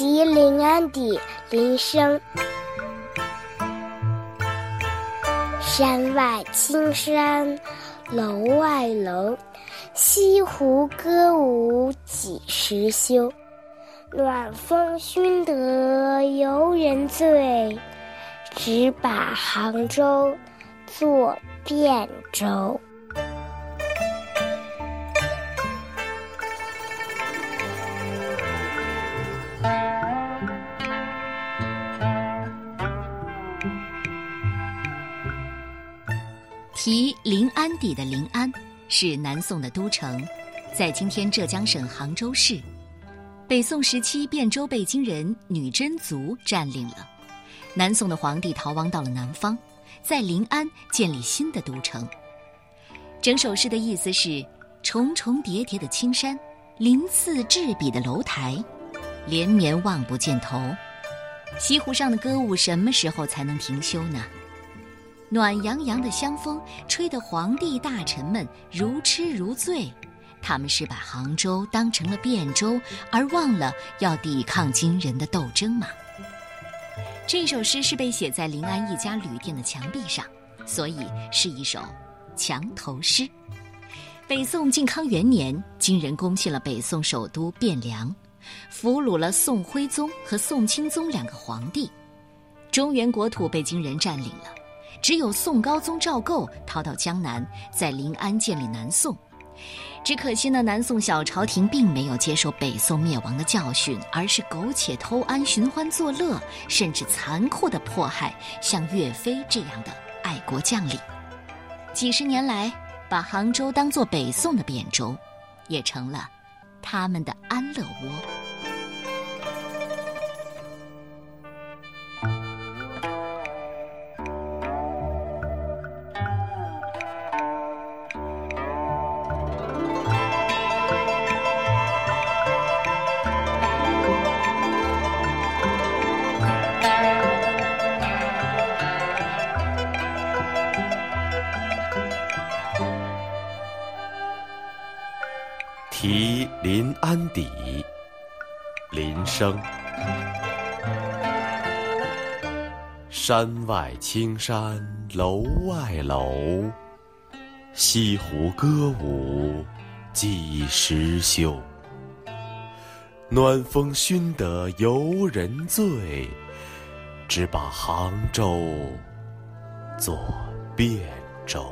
题临安邸，林升。山外青山楼外楼，西湖歌舞几时休？暖风熏得游人醉，只把杭州作汴州。题临安邸的临安是南宋的都城，在今天浙江省杭州市。北宋时期，汴州被金人女真族占领了，南宋的皇帝逃亡到了南方，在临安建立新的都城。整首诗的意思是：重重叠叠的青山，鳞次栉比的楼台，连绵望不见头。西湖上的歌舞什么时候才能停休呢？暖洋洋的香风吹得皇帝大臣们如痴如醉，他们是把杭州当成了汴州，而忘了要抵抗金人的斗争吗？这首诗是被写在临安一家旅店的墙壁上，所以是一首墙头诗。北宋靖康元年，金人攻陷了北宋首都汴梁，俘虏了宋徽宗和宋钦宗两个皇帝，中原国土被金人占领了。只有宋高宗赵构逃到江南，在临安建立南宋。只可惜呢，南宋小朝廷并没有接受北宋灭亡的教训，而是苟且偷安、寻欢作乐，甚至残酷的迫害像岳飞这样的爱国将领。几十年来，把杭州当作北宋的汴州，也成了他们的安乐窝。题临安邸，林升。山外青山楼外楼，西湖歌舞几时休？暖风熏得游人醉，只把杭州作汴州。